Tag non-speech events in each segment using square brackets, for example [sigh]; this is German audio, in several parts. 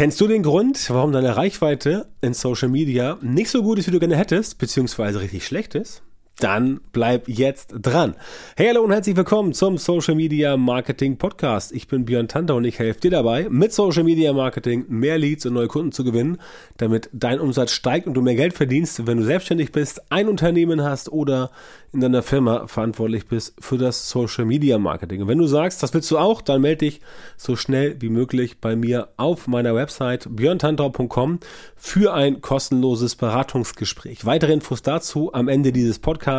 Kennst du den Grund, warum deine Reichweite in Social Media nicht so gut ist, wie du gerne hättest, beziehungsweise richtig schlecht ist? Dann bleib jetzt dran. Hey, hallo und herzlich willkommen zum Social Media Marketing Podcast. Ich bin Björn Tanter und ich helfe dir dabei, mit Social Media Marketing mehr Leads und neue Kunden zu gewinnen, damit dein Umsatz steigt und du mehr Geld verdienst, wenn du selbstständig bist, ein Unternehmen hast oder in deiner Firma verantwortlich bist für das Social Media Marketing. Und wenn du sagst, das willst du auch, dann melde dich so schnell wie möglich bei mir auf meiner Website björntantau.com für ein kostenloses Beratungsgespräch. Weitere Infos dazu am Ende dieses Podcasts.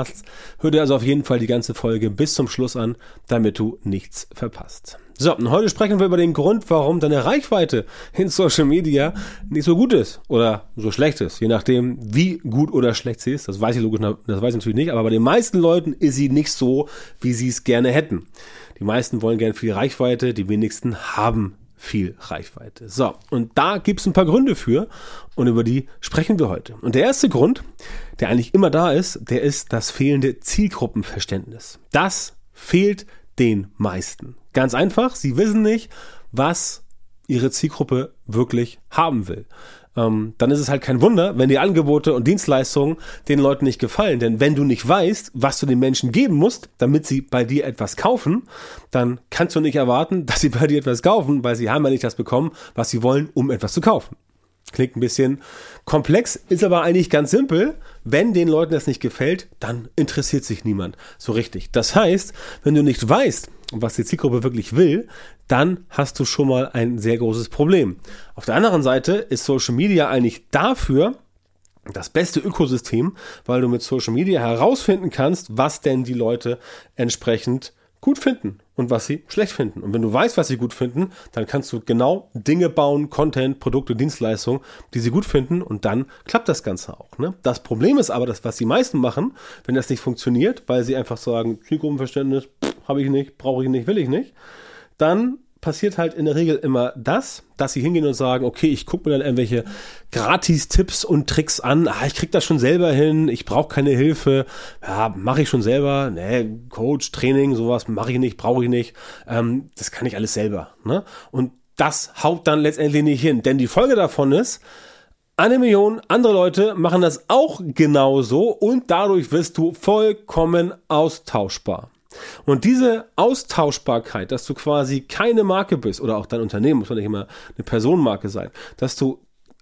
Hör dir also auf jeden Fall die ganze Folge bis zum Schluss an, damit du nichts verpasst. So, und heute sprechen wir über den Grund, warum deine Reichweite in Social Media nicht so gut ist oder so schlecht ist. Je nachdem, wie gut oder schlecht sie ist. Das weiß ich logisch, das weiß ich natürlich nicht, aber bei den meisten Leuten ist sie nicht so, wie sie es gerne hätten. Die meisten wollen gerne viel Reichweite, die wenigsten haben viel Reichweite. So, und da gibt es ein paar Gründe für und über die sprechen wir heute. Und der erste Grund, der eigentlich immer da ist, der ist das fehlende Zielgruppenverständnis. Das fehlt den meisten. Ganz einfach, sie wissen nicht, was ihre Zielgruppe wirklich haben will. Ähm, dann ist es halt kein Wunder, wenn die Angebote und Dienstleistungen den Leuten nicht gefallen. Denn wenn du nicht weißt, was du den Menschen geben musst, damit sie bei dir etwas kaufen, dann kannst du nicht erwarten, [laughs] dass sie bei dir etwas kaufen, weil sie haben ja nicht das bekommen, was sie wollen, um etwas zu kaufen. Klingt ein bisschen komplex, ist aber eigentlich ganz simpel. Wenn den Leuten das nicht gefällt, dann interessiert sich niemand so richtig. Das heißt, wenn du nicht weißt, was die Zielgruppe wirklich will, dann hast du schon mal ein sehr großes Problem. Auf der anderen Seite ist Social Media eigentlich dafür, das beste Ökosystem, weil du mit Social Media herausfinden kannst, was denn die Leute entsprechend gut finden und was sie schlecht finden. Und wenn du weißt, was sie gut finden, dann kannst du genau Dinge bauen, Content, Produkte, Dienstleistungen, die sie gut finden und dann klappt das Ganze auch. Ne? Das Problem ist aber, dass was die meisten machen, wenn das nicht funktioniert, weil sie einfach sagen, Zielgruppenverständnis habe ich nicht, brauche ich nicht, will ich nicht, dann passiert halt in der Regel immer das, dass sie hingehen und sagen, okay, ich gucke mir dann irgendwelche Gratis-Tipps und Tricks an. Ah, ich krieg das schon selber hin, ich brauche keine Hilfe. Ja, mache ich schon selber. Nee, Coach, Training, sowas mache ich nicht, brauche ich nicht. Ähm, das kann ich alles selber. Ne? Und das haut dann letztendlich nicht hin. Denn die Folge davon ist, eine Million andere Leute machen das auch genauso und dadurch wirst du vollkommen austauschbar. Und diese Austauschbarkeit, dass du quasi keine Marke bist, oder auch dein Unternehmen muss ja nicht immer eine Personenmarke sein, dass du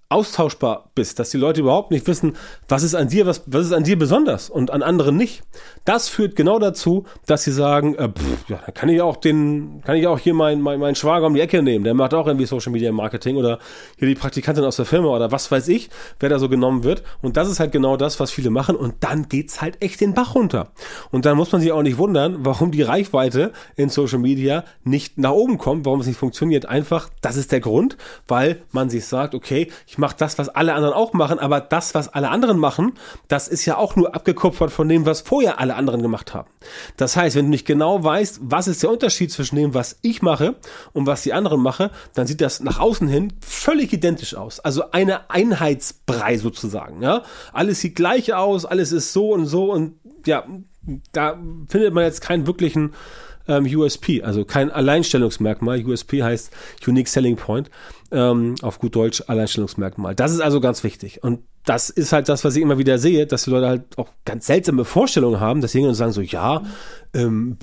austauschbar bist, dass die Leute überhaupt nicht wissen, was ist an dir, was, was ist an dir besonders und an anderen nicht. Das führt genau dazu, dass sie sagen, äh, pff, ja, dann kann ich auch den, kann ich auch hier meinen mein, mein Schwager um die Ecke nehmen, der macht auch irgendwie Social Media Marketing oder hier die Praktikantin aus der Firma oder was weiß ich, wer da so genommen wird. Und das ist halt genau das, was viele machen und dann geht's halt echt den Bach runter. Und dann muss man sich auch nicht wundern, warum die Reichweite in Social Media nicht nach oben kommt, warum es nicht funktioniert. Einfach, das ist der Grund, weil man sich sagt, okay, ich mache das, was alle anderen auch machen, aber das, was alle anderen machen, das ist ja auch nur abgekupfert von dem, was vorher alle anderen gemacht haben. Das heißt, wenn du nicht genau weißt, was ist der Unterschied zwischen dem, was ich mache und was die anderen mache, dann sieht das nach außen hin völlig identisch aus. Also eine Einheitsbrei sozusagen, ja. Alles sieht gleich aus, alles ist so und so und ja, da findet man jetzt keinen wirklichen ähm, USP, also kein Alleinstellungsmerkmal. USP heißt Unique Selling Point, ähm, auf gut Deutsch Alleinstellungsmerkmal. Das ist also ganz wichtig. Und das ist halt das, was ich immer wieder sehe, dass die Leute halt auch ganz seltsame Vorstellungen haben, dass sie und sagen so, ja, ähm,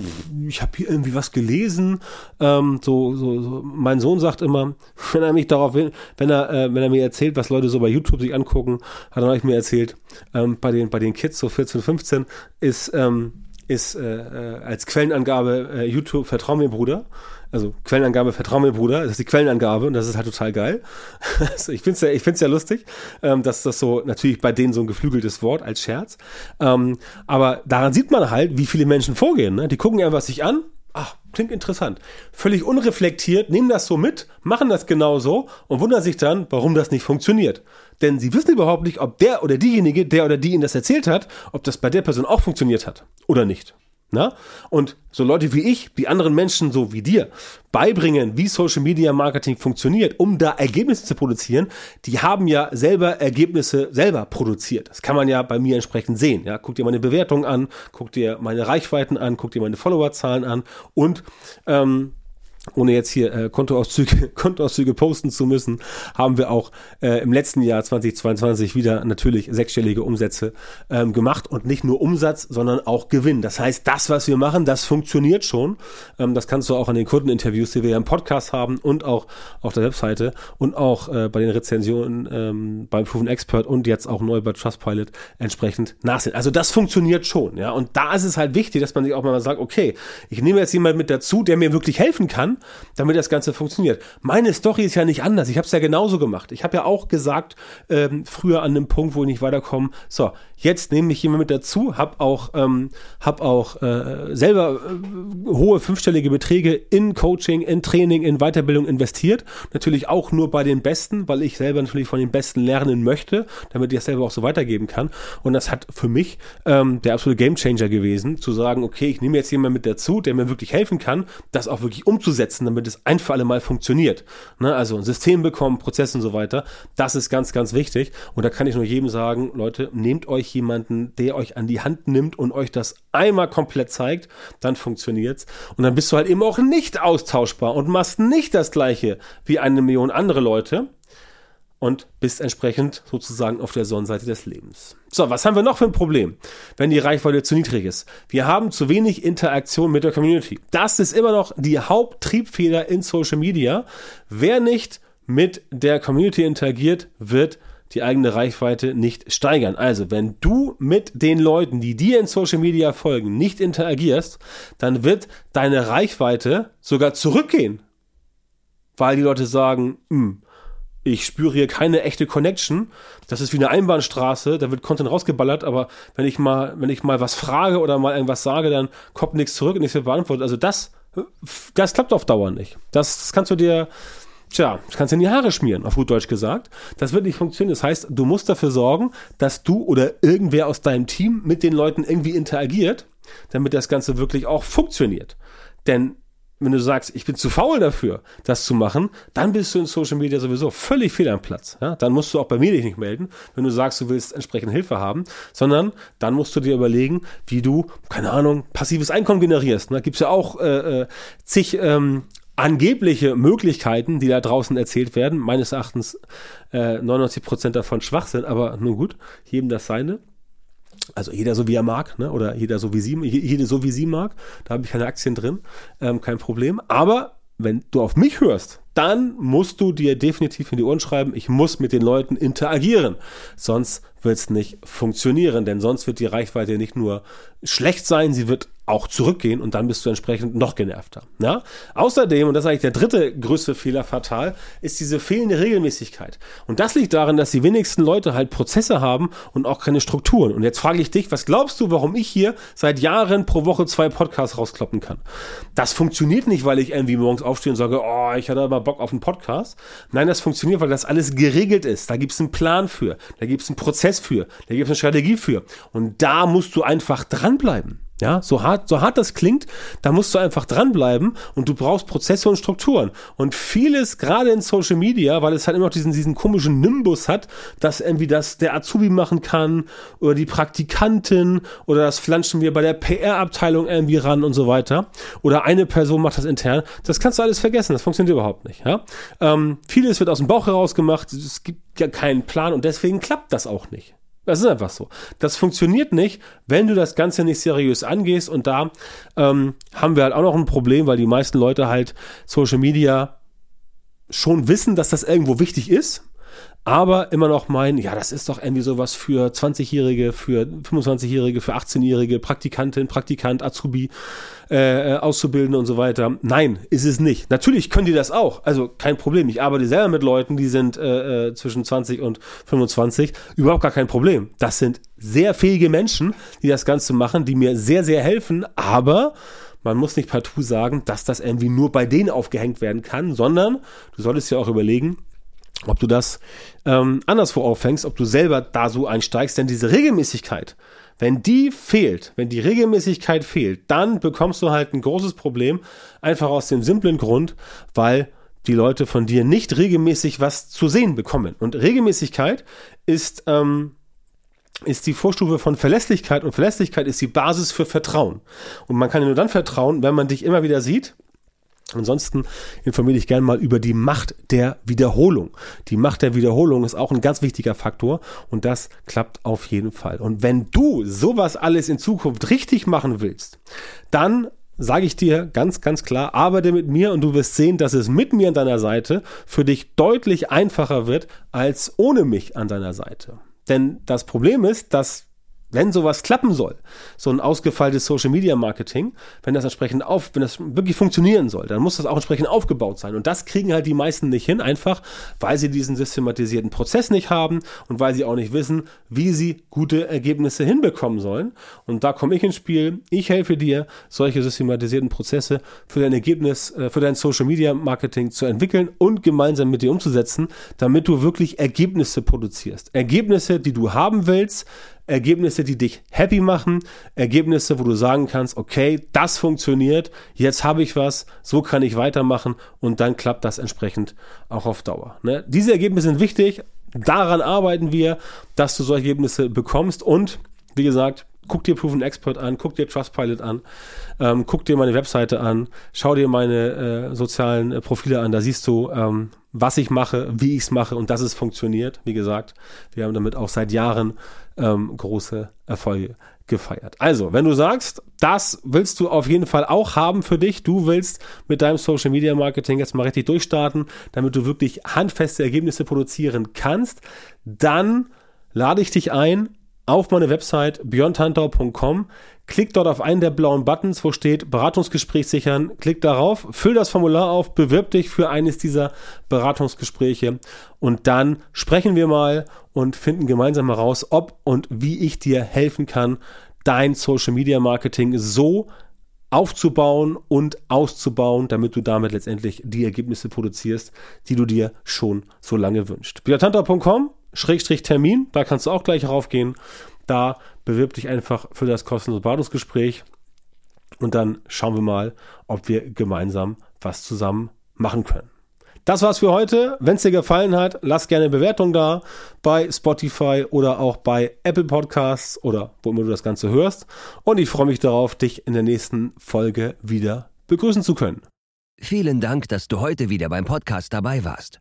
ich habe hier irgendwie was gelesen. Ähm, so, so, so, mein Sohn sagt immer, [laughs] wenn er mich darauf will, wenn er, äh, wenn er mir erzählt, was Leute so bei YouTube sich angucken, hat er euch mir erzählt, ähm, bei den, bei den Kids, so 14, 15, ist, ähm, ist äh, äh, als Quellenangabe äh, YouTube Vertrau mir Bruder. Also Quellenangabe Vertrau mir Bruder, das ist die Quellenangabe und das ist halt total geil. [laughs] also ich finde es ja, ich find's ja lustig, ähm, dass das so natürlich bei denen so ein geflügeltes Wort als Scherz. Ähm, aber daran sieht man halt, wie viele Menschen vorgehen. Ne? Die gucken einfach sich an, ach, klingt interessant. Völlig unreflektiert, nehmen das so mit, machen das genauso und wundern sich dann, warum das nicht funktioniert. Denn sie wissen überhaupt nicht, ob der oder diejenige, der oder die ihnen das erzählt hat, ob das bei der Person auch funktioniert hat oder nicht. Na? Und so Leute wie ich, die anderen Menschen so wie dir, beibringen, wie Social Media Marketing funktioniert, um da Ergebnisse zu produzieren, die haben ja selber Ergebnisse selber produziert. Das kann man ja bei mir entsprechend sehen. Ja? Guck dir meine Bewertungen an, guck dir meine Reichweiten an, guck dir meine Followerzahlen an und ähm, ohne jetzt hier äh, Kontoauszüge, [laughs] Kontoauszüge posten zu müssen, haben wir auch äh, im letzten Jahr 2022 wieder natürlich sechsstellige Umsätze ähm, gemacht und nicht nur Umsatz, sondern auch Gewinn. Das heißt, das, was wir machen, das funktioniert schon. Ähm, das kannst du auch an den Kundeninterviews, die wir ja im Podcast haben und auch auf der Webseite und auch äh, bei den Rezensionen ähm, beim Proven Expert und jetzt auch neu bei Trustpilot entsprechend nachsehen. Also das funktioniert schon, ja. Und da ist es halt wichtig, dass man sich auch mal sagt, okay, ich nehme jetzt jemand mit dazu, der mir wirklich helfen kann damit das Ganze funktioniert. Meine Story ist ja nicht anders. Ich habe es ja genauso gemacht. Ich habe ja auch gesagt, ähm, früher an einem Punkt, wo ich nicht weiterkomme, so, jetzt nehme ich jemand mit dazu, habe auch, ähm, hab auch äh, selber äh, hohe fünfstellige Beträge in Coaching, in Training, in Weiterbildung investiert. Natürlich auch nur bei den Besten, weil ich selber natürlich von den Besten lernen möchte, damit ich das selber auch so weitergeben kann. Und das hat für mich ähm, der absolute Gamechanger gewesen, zu sagen, okay, ich nehme jetzt jemanden mit dazu, der mir wirklich helfen kann, das auch wirklich umzusetzen umsetzen, damit es ein für alle Mal funktioniert. Ne? Also ein System bekommen, Prozess und so weiter. Das ist ganz, ganz wichtig. Und da kann ich nur jedem sagen, Leute, nehmt euch jemanden, der euch an die Hand nimmt und euch das einmal komplett zeigt, dann funktioniert's. Und dann bist du halt eben auch nicht austauschbar und machst nicht das gleiche wie eine Million andere Leute, und bist entsprechend sozusagen auf der Sonnenseite des Lebens. So, was haben wir noch für ein Problem, wenn die Reichweite zu niedrig ist? Wir haben zu wenig Interaktion mit der Community. Das ist immer noch die Haupttriebfeder in Social Media. Wer nicht mit der Community interagiert, wird die eigene Reichweite nicht steigern. Also, wenn du mit den Leuten, die dir in Social Media folgen, nicht interagierst, dann wird deine Reichweite sogar zurückgehen. Weil die Leute sagen, hm, ich spüre hier keine echte Connection. Das ist wie eine Einbahnstraße, da wird Content rausgeballert, aber wenn ich mal, wenn ich mal was frage oder mal irgendwas sage, dann kommt nichts zurück und nichts wird beantwortet. Also das, das klappt auf Dauer nicht. Das, das kannst du dir, tja, das kannst du in die Haare schmieren, auf gut Deutsch gesagt. Das wird nicht funktionieren. Das heißt, du musst dafür sorgen, dass du oder irgendwer aus deinem Team mit den Leuten irgendwie interagiert, damit das Ganze wirklich auch funktioniert. Denn wenn du sagst, ich bin zu faul dafür, das zu machen, dann bist du in Social Media sowieso völlig fehl am Platz. Ja? Dann musst du auch bei mir dich nicht melden, wenn du sagst, du willst entsprechend Hilfe haben, sondern dann musst du dir überlegen, wie du, keine Ahnung, passives Einkommen generierst. Da gibt's ja auch äh, äh, zig ähm, angebliche Möglichkeiten, die da draußen erzählt werden. Meines Erachtens äh, 99 Prozent davon schwach sind, aber nun gut, jedem das seine. Also jeder so wie er mag, ne? oder jeder so wie sie, jede so wie sie mag. Da habe ich keine Aktien drin, ähm, kein Problem. Aber wenn du auf mich hörst, dann musst du dir definitiv in die Ohren schreiben, ich muss mit den Leuten interagieren. Sonst wird es nicht funktionieren, denn sonst wird die Reichweite nicht nur schlecht sein, sie wird auch zurückgehen und dann bist du entsprechend noch genervter. Ja? Außerdem, und das ist eigentlich der dritte größte Fehler fatal, ist diese fehlende Regelmäßigkeit. Und das liegt darin, dass die wenigsten Leute halt Prozesse haben und auch keine Strukturen. Und jetzt frage ich dich, was glaubst du, warum ich hier seit Jahren pro Woche zwei Podcasts rauskloppen kann? Das funktioniert nicht, weil ich irgendwie morgens aufstehe und sage, oh, ich hatte aber Bock auf einen Podcast. Nein, das funktioniert, weil das alles geregelt ist. Da gibt es einen Plan für, da gibt es einen Prozess für, da gibt es eine Strategie für. Und da musst du einfach dranbleiben. Ja, so hart, so hart das klingt, da musst du einfach dranbleiben und du brauchst Prozesse und Strukturen. Und vieles, gerade in Social Media, weil es halt immer noch diesen, diesen komischen Nimbus hat, dass irgendwie das der Azubi machen kann oder die Praktikantin oder das flanschen wir bei der PR-Abteilung irgendwie ran und so weiter. Oder eine Person macht das intern. Das kannst du alles vergessen, das funktioniert überhaupt nicht. Ja? Ähm, vieles wird aus dem Bauch heraus gemacht, es gibt ja keinen Plan und deswegen klappt das auch nicht. Das ist einfach so. Das funktioniert nicht, wenn du das Ganze nicht seriös angehst. Und da ähm, haben wir halt auch noch ein Problem, weil die meisten Leute halt Social Media schon wissen, dass das irgendwo wichtig ist, aber immer noch meinen, ja, das ist doch irgendwie sowas für 20-Jährige, für 25-Jährige, für 18-Jährige, Praktikantin, Praktikant, Azubi, äh, äh, Auszubildende und so weiter. Nein, ist es nicht. Natürlich können die das auch. Also kein Problem. Ich arbeite selber mit Leuten, die sind äh, äh zwischen 20 und 25. Überhaupt gar kein Problem. Das sind sehr fähige Menschen, die das Ganze machen, die mir sehr, sehr helfen. Aber man muss nicht partout sagen, dass das irgendwie nur bei denen aufgehängt werden kann, sondern du solltest ja auch überlegen, ob du das ähm, anderswo auffängst, ob du selber da so einsteigst, denn diese Regelmäßigkeit, wenn die fehlt, wenn die Regelmäßigkeit fehlt, dann bekommst du halt ein großes Problem, einfach aus dem simplen Grund, weil die Leute von dir nicht regelmäßig was zu sehen bekommen. Und Regelmäßigkeit ist, ähm, ist die Vorstufe von Verlässlichkeit und Verlässlichkeit ist die Basis für Vertrauen. Und man kann dir nur dann vertrauen, wenn man dich immer wieder sieht Ansonsten informiere dich gerne mal über die Macht der Wiederholung. Die Macht der Wiederholung ist auch ein ganz wichtiger Faktor und das klappt auf jeden Fall. Und wenn du sowas alles in Zukunft richtig machen willst, dann sage ich dir ganz, ganz klar, arbeite mit mir und du wirst sehen, dass es mit mir an deiner Seite für dich deutlich einfacher wird als ohne mich an deiner Seite. Denn das Problem ist, dass wenn sowas klappen soll, so ein ausgefeiltes Social Media Marketing, wenn das entsprechend auf, wenn das wirklich funktionieren soll, dann muss das auch entsprechend aufgebaut sein. Und das kriegen halt die meisten nicht hin, einfach weil sie diesen systematisierten Prozess nicht haben und weil sie auch nicht wissen, wie sie gute Ergebnisse hinbekommen sollen. Und da komme ich ins Spiel. Ich helfe dir, solche systematisierten Prozesse für dein Ergebnis, äh, für dein Social Media Marketing zu entwickeln und gemeinsam mit dir umzusetzen, damit du wirklich Ergebnisse produzierst. Ergebnisse, die du haben willst, Ergebnisse, die dich happy machen, Ergebnisse, wo du sagen kannst, okay, das funktioniert, jetzt habe ich was, so kann ich weitermachen und dann klappt das entsprechend auch auf Dauer. Ne? Diese Ergebnisse sind wichtig, daran arbeiten wir, dass du solche Ergebnisse bekommst und wie gesagt, guck dir Proven Expert an, guck dir Trustpilot an, ähm, guck dir meine Webseite an, schau dir meine äh, sozialen äh, Profile an, da siehst du, ähm, was ich mache, wie ich es mache und dass es funktioniert. Wie gesagt, wir haben damit auch seit Jahren ähm, große Erfolge gefeiert. Also, wenn du sagst, das willst du auf jeden Fall auch haben für dich, du willst mit deinem Social Media Marketing jetzt mal richtig durchstarten, damit du wirklich handfeste Ergebnisse produzieren kannst, dann lade ich dich ein auf meine Website björntantau.com. Klick dort auf einen der blauen Buttons, wo steht Beratungsgespräch sichern. Klick darauf, füll das Formular auf, bewirb dich für eines dieser Beratungsgespräche und dann sprechen wir mal und finden gemeinsam heraus, ob und wie ich dir helfen kann, dein Social Media Marketing so aufzubauen und auszubauen, damit du damit letztendlich die Ergebnisse produzierst, die du dir schon so lange wünschst. björntantau.com Schrägstrich Termin, da kannst du auch gleich raufgehen. Da bewirb dich einfach für das kostenlose Beratungsgespräch und dann schauen wir mal, ob wir gemeinsam was zusammen machen können. Das war's für heute. Wenn es dir gefallen hat, lass gerne eine Bewertung da bei Spotify oder auch bei Apple Podcasts oder wo immer du das Ganze hörst. Und ich freue mich darauf, dich in der nächsten Folge wieder begrüßen zu können. Vielen Dank, dass du heute wieder beim Podcast dabei warst.